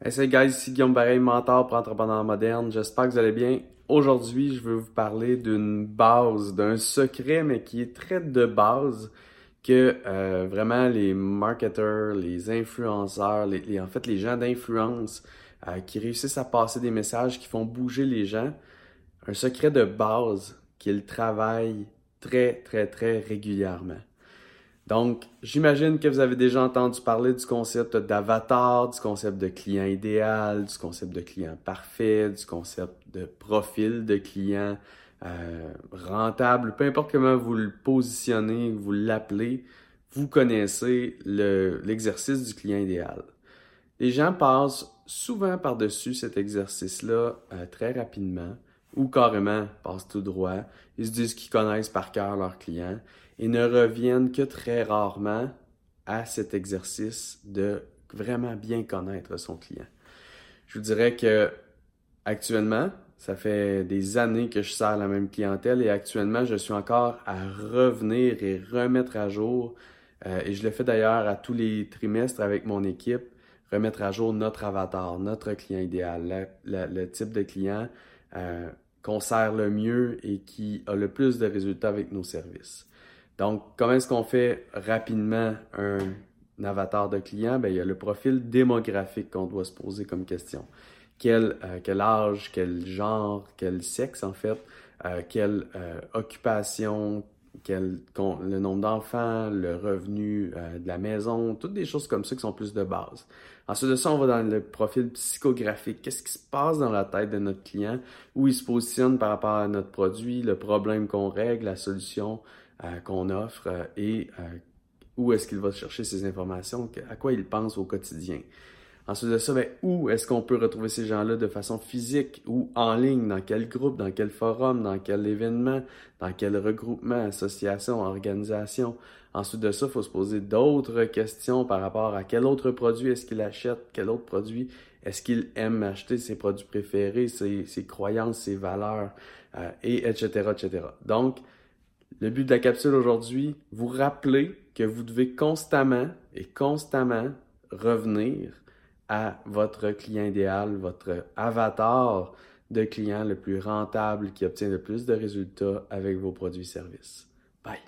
Hey, salut guys, ici Guillaume Bareil, mentor pour entrepreneurs modernes. J'espère que vous allez bien. Aujourd'hui, je veux vous parler d'une base, d'un secret, mais qui est très de base que euh, vraiment les marketeurs, les influenceurs, les, en fait les gens d'influence euh, qui réussissent à passer des messages qui font bouger les gens. Un secret de base qu'ils travaillent très, très, très régulièrement. Donc, j'imagine que vous avez déjà entendu parler du concept d'avatar, du concept de client idéal, du concept de client parfait, du concept de profil de client euh, rentable, peu importe comment vous le positionnez, vous l'appelez, vous connaissez l'exercice du client idéal. Les gens passent souvent par-dessus cet exercice-là euh, très rapidement ou carrément passent tout droit. Ils se disent qu'ils connaissent par cœur leurs clients et ne reviennent que très rarement à cet exercice de vraiment bien connaître son client. Je vous dirais que actuellement, ça fait des années que je sers la même clientèle et actuellement, je suis encore à revenir et remettre à jour, euh, et je le fais d'ailleurs à tous les trimestres avec mon équipe, remettre à jour notre avatar, notre client idéal, le type de client euh, qu'on sert le mieux et qui a le plus de résultats avec nos services. Donc, comment est-ce qu'on fait rapidement un, avatar de client? Ben, il y a le profil démographique qu'on doit se poser comme question. Quel, euh, âge, quel genre, quel sexe en fait, euh, quelle occupation, quel, le nombre d'enfants, le revenu de la maison, toutes des choses comme ça qui sont plus de base. Ensuite de ça, on va dans le profil psychographique. Qu'est-ce qui se passe dans la tête de notre client, où il se positionne par rapport à notre produit, le problème qu'on règle, la solution, euh, qu'on offre euh, et euh, où est-ce qu'il va chercher ces informations, à quoi il pense au quotidien? Ensuite de ça, ben, où est-ce qu'on peut retrouver ces gens-là de façon physique ou en ligne, dans quel groupe, dans quel forum, dans quel événement, dans quel regroupement, association, organisation? Ensuite de ça, il faut se poser d'autres questions par rapport à quel autre produit est-ce qu'il achète, quel autre produit est-ce qu'il aime acheter, ses produits préférés, ses, croyances, ses valeurs, et etc., etc. Donc, le but de la capsule aujourd'hui, vous rappeler que vous devez constamment et constamment revenir à votre client idéal, votre avatar de client le plus rentable qui obtient le plus de résultats avec vos produits et services. Bye!